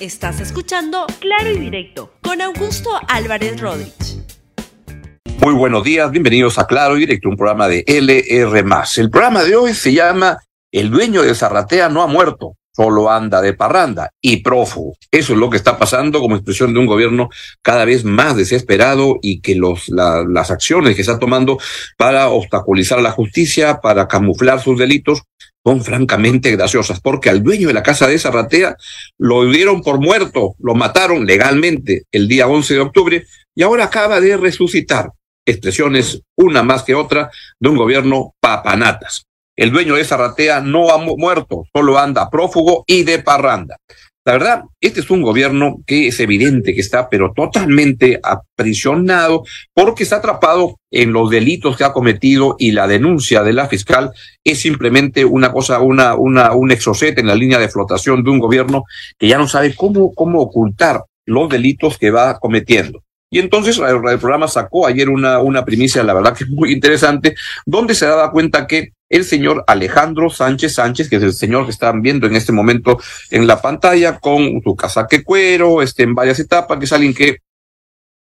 Estás escuchando Claro y Directo con Augusto Álvarez Rodríguez. Muy buenos días, bienvenidos a Claro y Directo, un programa de LR. El programa de hoy se llama El dueño de Zarratea no ha muerto, solo anda de parranda y prófugo. Eso es lo que está pasando como expresión de un gobierno cada vez más desesperado y que los, las acciones que está tomando para obstaculizar la justicia, para camuflar sus delitos, son francamente graciosas, porque al dueño de la casa de Zarratea lo dieron por muerto, lo mataron legalmente el día 11 de octubre y ahora acaba de resucitar. Expresiones, una más que otra, de un gobierno papanatas. El dueño de Zarratea no ha muerto, solo anda prófugo y de parranda. La verdad, este es un gobierno que es evidente que está, pero totalmente aprisionado porque está atrapado en los delitos que ha cometido y la denuncia de la fiscal es simplemente una cosa, una, una, un exocete en la línea de flotación de un gobierno que ya no sabe cómo, cómo ocultar los delitos que va cometiendo. Y entonces el programa sacó ayer una, una primicia, la verdad que es muy interesante, donde se daba cuenta que el señor Alejandro Sánchez Sánchez, que es el señor que están viendo en este momento en la pantalla, con su casaque cuero, este, en varias etapas, que es alguien que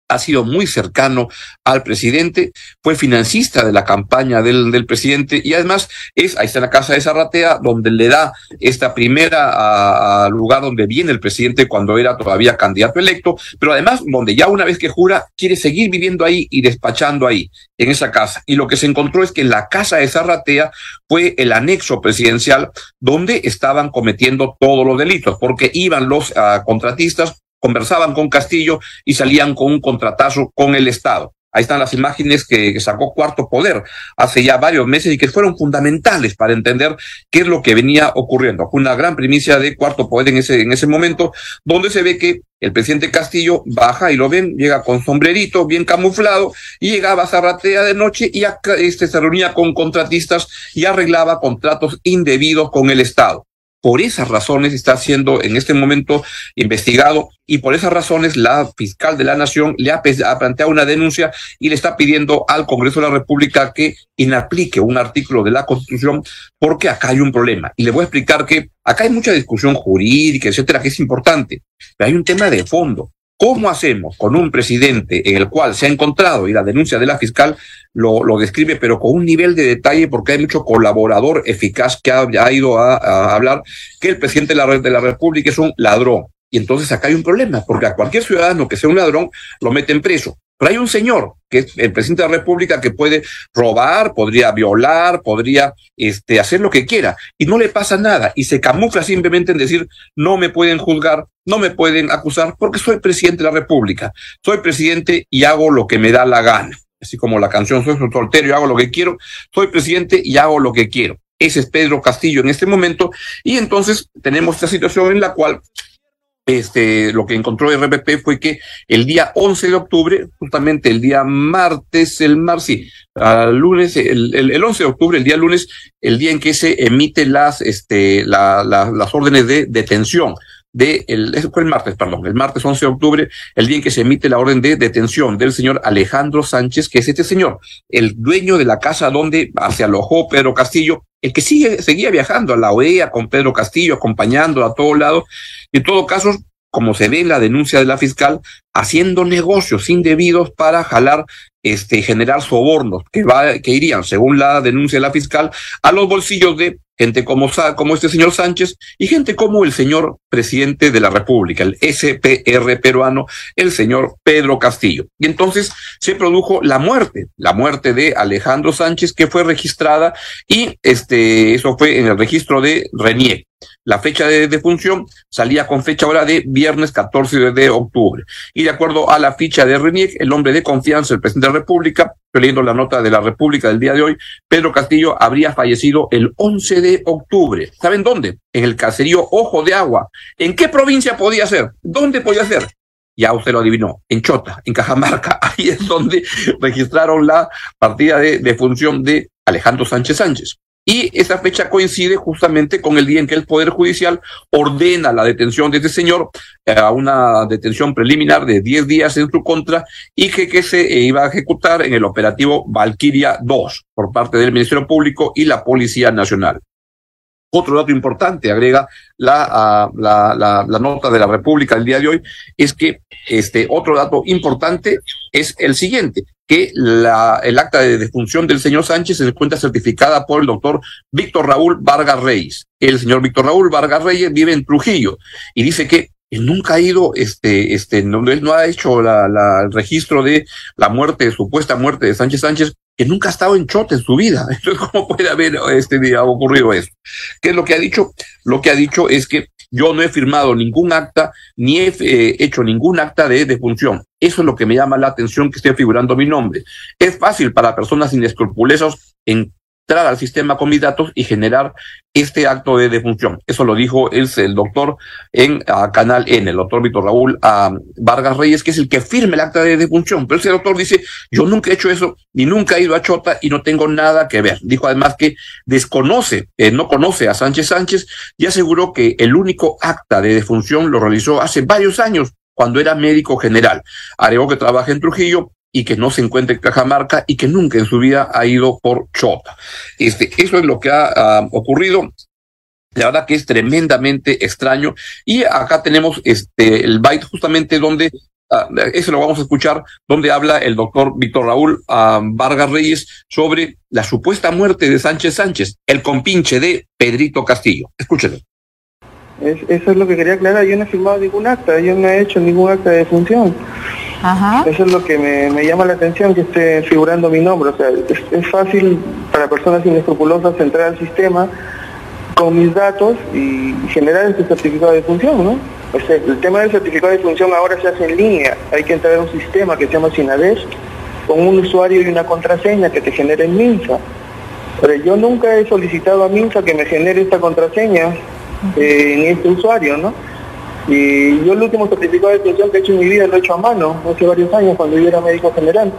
ha sido muy cercano al presidente, fue financista de la campaña del, presidente y además es, ahí está la casa de Zarratea, donde le da esta primera lugar donde viene el presidente cuando era todavía candidato electo, pero además donde ya una vez que jura quiere seguir viviendo ahí y despachando ahí, en esa casa. Y lo que se encontró es que la casa de Zarratea fue el anexo presidencial donde estaban cometiendo todos los delitos, porque iban los uh, contratistas conversaban con Castillo y salían con un contratazo con el Estado. Ahí están las imágenes que, sacó Cuarto Poder hace ya varios meses y que fueron fundamentales para entender qué es lo que venía ocurriendo. Fue una gran primicia de Cuarto Poder en ese, en ese momento, donde se ve que el presidente Castillo baja y lo ven, llega con sombrerito, bien camuflado, y llegaba a Zarratea de noche y este, se reunía con contratistas y arreglaba contratos indebidos con el Estado. Por esas razones está siendo en este momento investigado y por esas razones la fiscal de la Nación le ha, planteado una denuncia y le está pidiendo al Congreso de la República que inaplique un artículo de la Constitución porque acá hay un problema. Y le voy a explicar que acá hay mucha discusión jurídica, etcétera, que es importante, pero hay un tema de fondo. ¿Cómo hacemos con un presidente en el cual se ha encontrado, y la denuncia de la fiscal lo, describe, pero con un nivel de detalle, porque hay mucho colaborador eficaz que ha, ido a, a, hablar, que el presidente de la, de la República es un ladrón. Y entonces acá hay un problema, porque a cualquier ciudadano que sea un ladrón lo meten preso. Pero hay un señor, que es el presidente de la República, que puede robar, podría violar, podría este, hacer lo que quiera, y no le pasa nada, y se camufla simplemente en decir, no me pueden juzgar, no me pueden acusar, porque soy presidente de la República, soy presidente y hago lo que me da la gana. Así como la canción, soy soltero y hago lo que quiero, soy presidente y hago lo que quiero. Ese es Pedro Castillo en este momento, y entonces tenemos esta situación en la cual este, lo que encontró RPP fue que el día 11 de octubre, justamente el día martes, el mar, sí, lunes, el, el, el, 11 de octubre, el día lunes, el día en que se emite las, este, la, las órdenes de detención de el, fue el martes, perdón, el martes 11 de octubre, el día en que se emite la orden de detención del señor Alejandro Sánchez, que es este señor, el dueño de la casa donde se alojó Pedro Castillo, el que sigue, seguía viajando a la OEA con Pedro Castillo, acompañándolo a todos lados. En todo caso, como se ve en la denuncia de la fiscal, haciendo negocios indebidos para jalar, este, generar sobornos que, va, que irían, según la denuncia de la fiscal, a los bolsillos de gente como, como este señor Sánchez y gente como el señor presidente de la República, el SPR peruano, el señor Pedro Castillo. Y entonces se produjo la muerte, la muerte de Alejandro Sánchez, que fue registrada y este, eso fue en el registro de Renier. La fecha de defunción salía con fecha ahora de viernes 14 de octubre. Y de acuerdo a la ficha de Renier, el hombre de confianza del presidente de la República, leyendo la nota de la República del día de hoy, Pedro Castillo habría fallecido el 11 de octubre. ¿Saben dónde? En el caserío Ojo de Agua. ¿En qué provincia podía ser? ¿Dónde podía ser? Ya usted lo adivinó, en Chota, en Cajamarca. Ahí es donde registraron la partida de, de función de Alejandro Sánchez Sánchez. Y esa fecha coincide justamente con el día en que el Poder Judicial ordena la detención de este señor a una detención preliminar de 10 días en su contra y que, que se iba a ejecutar en el operativo Valquiria 2 por parte del Ministerio Público y la Policía Nacional. Otro dato importante, agrega la, ah, la, la, nota de la República el día de hoy, es que este otro dato importante es el siguiente, que la, el acta de defunción del señor Sánchez se encuentra certificada por el doctor Víctor Raúl Vargas Reyes. El señor Víctor Raúl Vargas Reyes vive en Trujillo y dice que él nunca ha ido, este, este, no, él no ha hecho la, el registro de la muerte, supuesta muerte de Sánchez Sánchez, que nunca ha estado en Chote en su vida. Entonces, ¿cómo puede haber este día ocurrido eso? ¿Qué es lo que ha dicho? Lo que ha dicho es que yo no he firmado ningún acta, ni he eh, hecho ningún acta de defunción. Eso es lo que me llama la atención que esté figurando mi nombre. Es fácil para personas inescrupulosos en entrar al sistema con mis datos y generar este acto de defunción. Eso lo dijo el, el doctor en uh, Canal N, el doctor Víctor Raúl uh, Vargas Reyes, que es el que firme el acta de defunción. Pero ese doctor dice, yo nunca he hecho eso, ni nunca he ido a Chota y no tengo nada que ver. Dijo además que desconoce, eh, no conoce a Sánchez Sánchez y aseguró que el único acta de defunción lo realizó hace varios años cuando era médico general. Agregó que trabaja en Trujillo y que no se encuentre en Cajamarca y que nunca en su vida ha ido por Chota. Este, eso es lo que ha uh, ocurrido. La verdad que es tremendamente extraño. Y acá tenemos este, el byte justamente donde, uh, eso lo vamos a escuchar, donde habla el doctor Víctor Raúl uh, Vargas Reyes sobre la supuesta muerte de Sánchez Sánchez, el compinche de Pedrito Castillo. Escúchenlo. Es, eso es lo que quería aclarar. Yo no he firmado ningún acta, yo no he hecho ningún acta de función. Ajá. Eso es lo que me, me, llama la atención, que esté figurando mi nombre. O sea, es, es, fácil para personas inescrupulosas entrar al sistema con mis datos y generar este certificado de función, ¿no? O sea, el tema del certificado de función ahora se hace en línea. Hay que entrar a un sistema que se llama Sinades con un usuario y una contraseña que te genera en Minsa. Pero yo nunca he solicitado a Minsa que me genere esta contraseña eh, ni este usuario, ¿no? Y yo el último certificado de función que he hecho en mi vida lo he hecho a mano, hace varios años, cuando yo era médico general.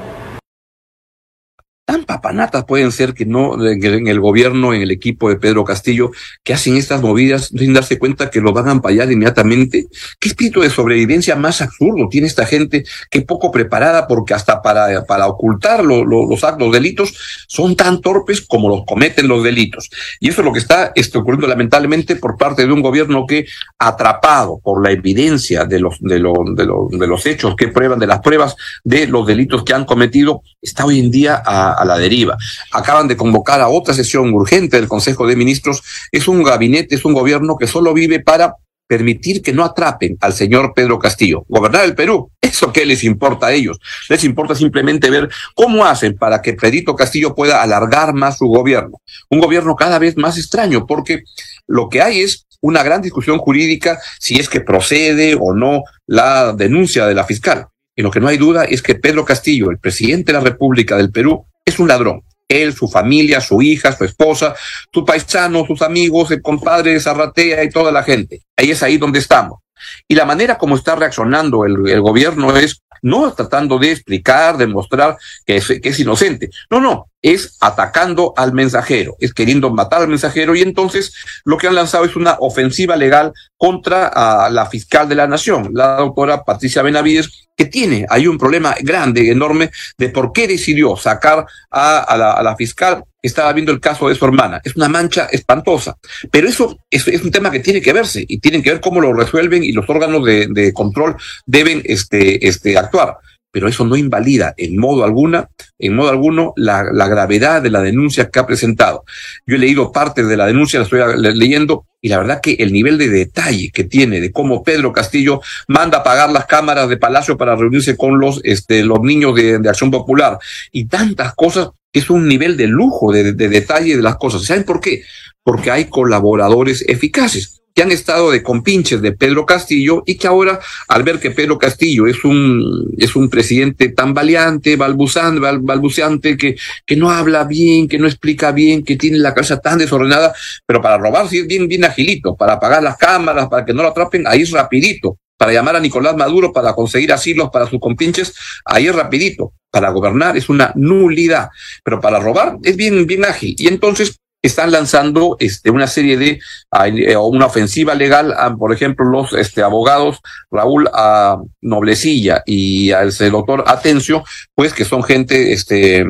Papanatas pueden ser que no en el gobierno, en el equipo de Pedro Castillo, que hacen estas movidas sin darse cuenta que lo van a ampallar inmediatamente. ¿Qué espíritu de sobrevivencia más absurdo tiene esta gente que poco preparada porque hasta para, para ocultar lo, lo, los actos, los delitos, son tan torpes como los cometen los delitos? Y eso es lo que está este, ocurriendo lamentablemente por parte de un gobierno que, atrapado por la evidencia de los, de, lo, de, lo, de los hechos que prueban, de las pruebas de los delitos que han cometido, está hoy en día a la deriva. Acaban de convocar a otra sesión urgente del Consejo de Ministros. Es un gabinete, es un gobierno que solo vive para permitir que no atrapen al señor Pedro Castillo. Gobernar el Perú, ¿eso qué les importa a ellos? Les importa simplemente ver cómo hacen para que Pedrito Castillo pueda alargar más su gobierno. Un gobierno cada vez más extraño, porque lo que hay es una gran discusión jurídica si es que procede o no la denuncia de la fiscal. Y lo que no hay duda es que Pedro Castillo, el presidente de la República del Perú, es un ladrón. Él, su familia, su hija, su esposa, su paisano, sus amigos, el compadre de Zarratea y toda la gente. Ahí es ahí donde estamos. Y la manera como está reaccionando el, gobierno es no tratando de explicar, demostrar que que es inocente. No, no, es atacando al mensajero, es queriendo matar al mensajero y entonces lo que han lanzado es una ofensiva legal contra a la fiscal de la nación, la doctora Patricia Benavides, que tiene ahí un problema grande, enorme, de por qué decidió sacar a, la, a la fiscal estaba viendo el caso de su hermana. Es una mancha espantosa. Pero eso es, es, un tema que tiene que verse y tienen que ver cómo lo resuelven y los órganos de, de control deben este, este, actuar. Pero eso no invalida en modo alguna, en modo alguno, la, la gravedad de la denuncia que ha presentado. Yo he leído parte de la denuncia, la estoy leyendo, y la verdad que el nivel de detalle que tiene de cómo Pedro Castillo manda apagar las cámaras de Palacio para reunirse con los, este, los niños de, de Acción Popular y tantas cosas es un nivel de lujo, de, de, detalle de las cosas. ¿Saben por qué? Porque hay colaboradores eficaces que han estado de compinches de Pedro Castillo y que ahora, al ver que Pedro Castillo es un, es un presidente tan valiente, balbuceante, balbuceante, que, que no habla bien, que no explica bien, que tiene la casa tan desordenada, pero para robar sí es bien, bien agilito, para apagar las cámaras, para que no lo atrapen, ahí es rapidito. Para llamar a Nicolás Maduro, para conseguir asilos para sus compinches, ahí es rapidito. Para gobernar es una nulidad, pero para robar es bien, bien ágil. Y entonces están lanzando este, una serie de, eh, una ofensiva legal, a, por ejemplo, los este, abogados Raúl a Noblecilla y al doctor Atencio, pues que son gente este,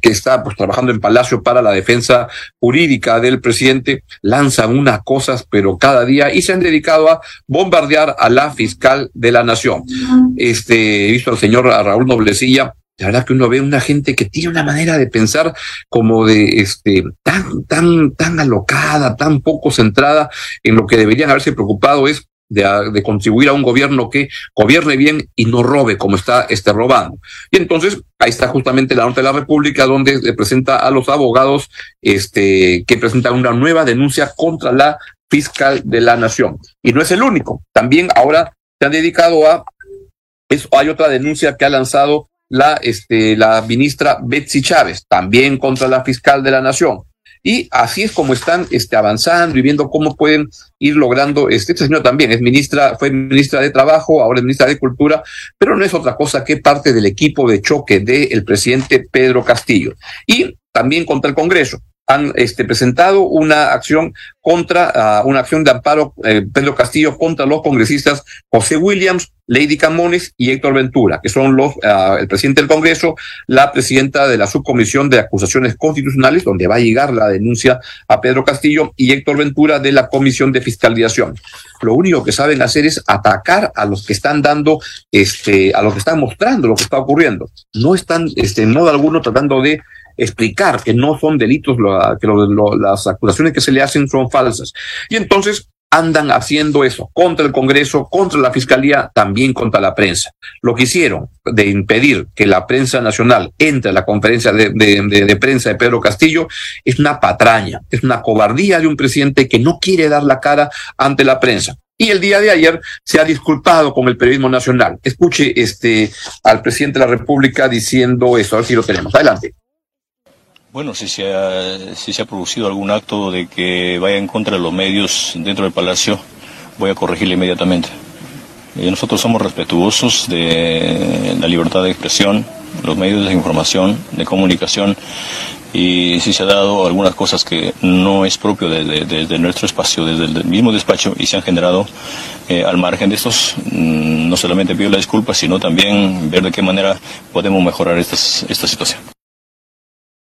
que está pues, trabajando en Palacio para la defensa jurídica del presidente, lanzan unas cosas, pero cada día, y se han dedicado a bombardear a la fiscal de la nación. Este, he visto al señor Raúl Noblecilla la verdad que uno ve una gente que tiene una manera de pensar como de este tan tan tan alocada, tan poco centrada en lo que deberían haberse preocupado es de, contribuir a un gobierno que gobierne bien y no robe como está este robando. Y entonces ahí está justamente la norte de la República donde se presenta a los abogados este que presentan una nueva denuncia contra la fiscal de la nación. Y no es el único. También ahora se han dedicado a eso, hay otra denuncia que ha lanzado la, este, la ministra Betsy Chávez, también contra la fiscal de la Nación. Y así es como están este, avanzando y viendo cómo pueden ir logrando. Este, este señor también es ministra, fue ministra de Trabajo, ahora es ministra de Cultura, pero no es otra cosa que parte del equipo de choque del presidente Pedro Castillo. Y también contra el Congreso han este, presentado una acción contra, ah, una acción de amparo, eh, Pedro Castillo, contra los congresistas José Williams, Lady Camones y Héctor Ventura, que son los, ah, el presidente del Congreso, la presidenta de la subcomisión de acusaciones constitucionales, donde va a llegar la denuncia a Pedro Castillo, y Héctor Ventura de la comisión de fiscalización. Lo único que saben hacer es atacar a los que están dando, este, a los que están mostrando lo que está ocurriendo. No están, este, en modo alguno tratando de explicar que no son delitos, que las acusaciones que se le hacen son falsas. Y entonces andan haciendo eso contra el Congreso, contra la Fiscalía, también contra la prensa. Lo que hicieron de impedir que la prensa nacional entre a la conferencia de, de, prensa de Pedro Castillo es una patraña, es una cobardía de un presidente que no quiere dar la cara ante la prensa. Y el día de ayer se ha disculpado con el periodismo nacional. Escuche este al presidente de la República diciendo eso. A ver si lo tenemos. Adelante. Bueno, si se, ha, si se ha producido algún acto de que vaya en contra de los medios dentro del Palacio, voy a corregirle inmediatamente. Eh, nosotros somos respetuosos de la libertad de expresión, los medios de información, de comunicación, y si se ha dado algunas cosas que no es propio de, nuestro espacio, desde el mismo despacho, y se han generado eh, al margen de estos, mm, no solamente pido la disculpa, sino también ver de qué manera podemos mejorar esta situación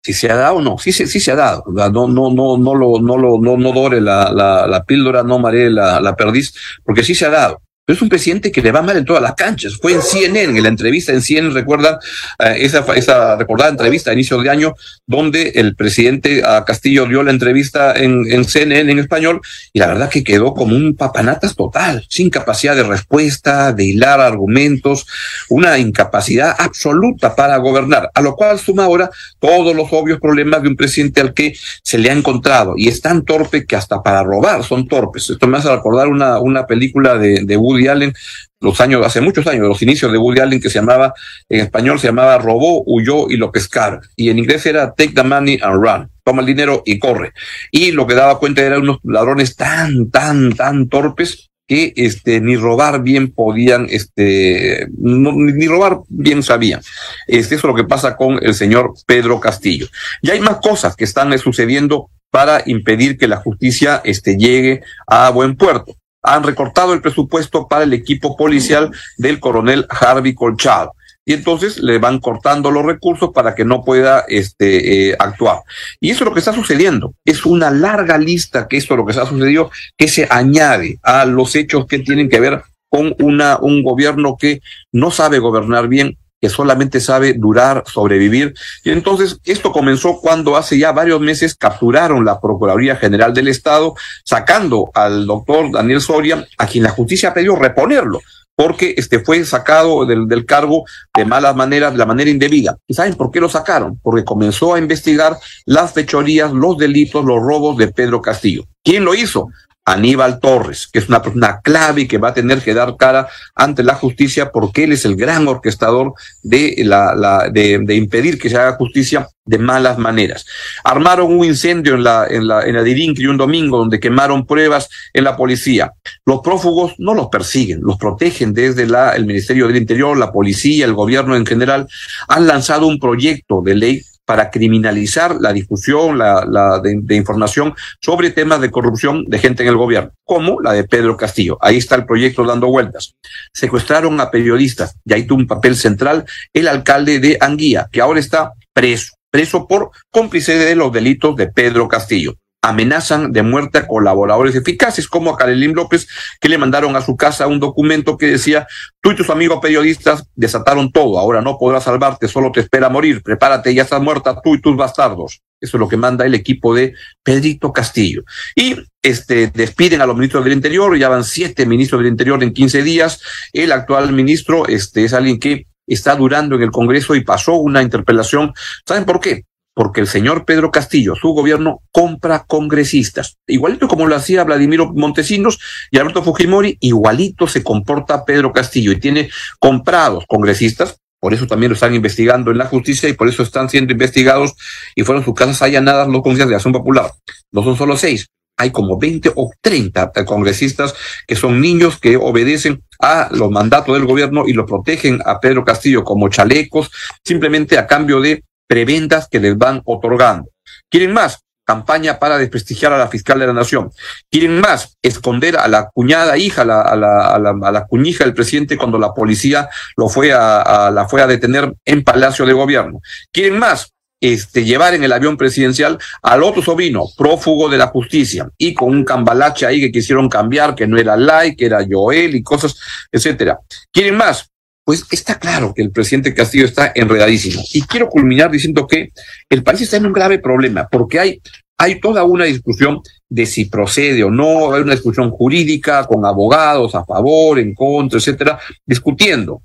si se ha dado o no, sí, sí, sí se ha dado, no, no, no, no lo, no lo, no, no dore la, la, la píldora, no maree la, la perdiz, porque sí se ha dado es un presidente que le va mal en todas las canchas. Fue en CNN, en la entrevista en CNN, recuerdan eh, esa, esa recordada entrevista a inicio de año, donde el presidente Castillo dio la entrevista en, en CNN en español, y la verdad que quedó como un papanatas total, sin capacidad de respuesta, de hilar argumentos, una incapacidad absoluta para gobernar, a lo cual suma ahora todos los obvios problemas de un presidente al que se le ha encontrado, y es tan torpe que hasta para robar son torpes. Esto me hace recordar una, una película de, de Woody Allen, los años, hace muchos años, los inicios de Woody Allen, que se llamaba, en español se llamaba Robó, huyó y lo pescaron. Y en inglés era Take the money and run. Toma el dinero y corre. Y lo que daba cuenta eran unos ladrones tan, tan, tan torpes que este, ni robar bien podían, este, ni robar bien sabían. Este, eso es lo que pasa con el señor Pedro Castillo. Y hay más cosas que están sucediendo para impedir que la justicia este, llegue a buen puerto han recortado el presupuesto para el equipo policial del coronel Harvey Colchado. Y entonces le van cortando los recursos para que no pueda este, eh, actuar. Y eso es lo que está sucediendo. Es una larga lista que esto es lo que está sucedido, que se añade a los hechos que tienen que ver con una, un gobierno que no sabe gobernar bien, que solamente sabe durar, sobrevivir. Y entonces esto comenzó cuando hace ya varios meses capturaron la Procuraduría General del Estado, sacando al doctor Daniel Soria, a quien la justicia pidió reponerlo porque este fue sacado del, del, cargo de malas maneras, de la manera indebida. ¿Y saben por qué lo sacaron? Porque comenzó a investigar las fechorías, los delitos, los robos de Pedro Castillo. ¿Quién lo hizo? Aníbal Torres, que es una persona clave y que va a tener que dar cara ante la justicia porque él es el gran orquestador de, la, impedir que se haga justicia de malas maneras. Armaron un incendio en la, en la, en la un domingo donde quemaron pruebas en la policía. Los prófugos no los persiguen, los protegen desde la, el Ministerio del Interior, la policía, el gobierno en general. Han lanzado un proyecto de ley para criminalizar la difusión la, de, información sobre temas de corrupción de gente en el gobierno, como la de Pedro Castillo. Ahí está el proyecto dando vueltas. Secuestraron a periodistas y ahí tuvo un papel central el alcalde de Anguía, que ahora está preso, preso por cómplice de los delitos de Pedro Castillo amenazan de muerte a colaboradores eficaces, como a Karelín López, que le mandaron a su casa un documento que decía, tú y tus amigos periodistas desataron todo, ahora no podrás salvarte, solo te espera morir, prepárate, ya estás muerta tú y tus bastardos. Eso es lo que manda el equipo de Pedrito Castillo. Y este, despiden a los ministros del Interior, ya van siete ministros del Interior en quince días. El actual ministro este, es alguien que está durando en el Congreso y pasó una interpelación. ¿Saben por qué? Porque el señor Pedro Castillo, su gobierno, compra congresistas. Igualito como lo hacía Vladimiro Montesinos y Alberto Fujimori, igualito se comporta Pedro Castillo y tiene comprados congresistas. Por eso también lo están investigando en la justicia y por eso están siendo investigados y fueron sus casas allanadas los congresistas de Acción Popular. No son solo seis, hay como 20 o 30 congresistas que son niños que obedecen a los mandatos del gobierno y lo protegen a Pedro Castillo como chalecos, simplemente a cambio de prebendas que les van otorgando. ¿Quieren más? Campaña para desprestigiar a la fiscal de la nación. ¿Quieren más? Esconder a la cuñada hija, a la, a la, a la, cuñija del presidente cuando la policía lo fue a, la fue a detener en Palacio de Gobierno. ¿Quieren más? Este, llevar en el avión presidencial al otro sobrino, prófugo de la justicia, y con un cambalache ahí que quisieron cambiar, que no era Lai, que era Joel y cosas, etcétera. ¿Quieren más? Pues está claro que el presidente Castillo está enredadísimo. Y quiero culminar diciendo que el país está en un grave problema, porque hay, hay toda una discusión de si procede o no, hay una discusión jurídica con abogados a favor, en contra, etcétera, discutiendo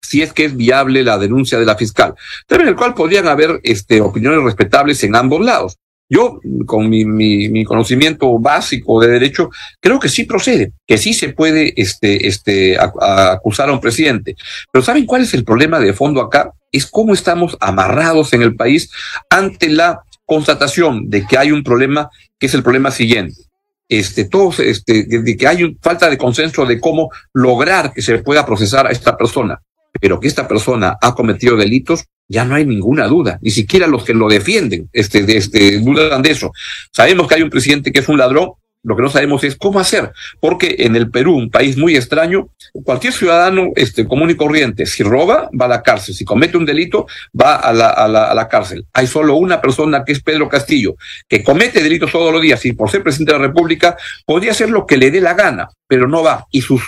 si es que es viable la denuncia de la fiscal, también el cual podrían haber este, opiniones respetables en ambos lados. Yo, con mi, mi, conocimiento básico de derecho, creo que sí procede, que sí se puede este, este, acusar a un presidente. Pero ¿saben cuál es el problema de fondo acá? Es cómo estamos amarrados en el país ante la constatación de que hay un problema, que es el problema siguiente. Este, todos, este, de que hay falta de consenso de cómo lograr que se pueda procesar a esta persona pero que esta persona ha cometido delitos, ya no hay ninguna duda, ni siquiera los que lo defienden este, este, dudan de eso. Sabemos que hay un presidente que es un ladrón, lo que no sabemos es cómo hacer, porque en el Perú, un país muy extraño, cualquier ciudadano este, común y corriente, si roba, va a la cárcel, si comete un delito, va a la, a la, a la cárcel. Hay solo una persona que es Pedro Castillo, que comete delitos todos los días y por ser presidente de la República podría hacer lo que le dé la gana, pero no va. Y su,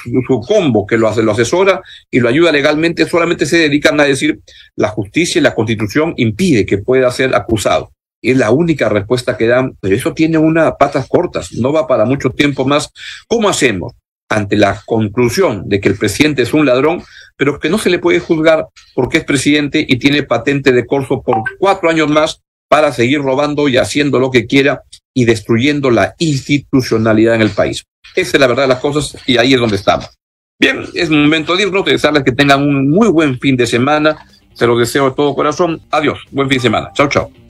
combo que lo, hace, lo asesora y lo ayuda legalmente solamente se dedican a decir la justicia y la constitución impide que pueda ser acusado es la única respuesta que dan, pero eso tiene unas patas cortas, no va para mucho tiempo más. ¿Cómo hacemos? Ante la conclusión de que el presidente es un ladrón, pero que no se le puede juzgar porque es presidente y tiene patente de corso por cuatro años más para seguir robando y haciendo lo que quiera y destruyendo la institucionalidad en el país. Esa es la verdad de las cosas y ahí es donde estamos. Bien, es momento de irnos, de desearles que tengan un muy buen fin de semana. Se lo deseo de todo corazón. Adiós, buen fin de semana. Chao, chao.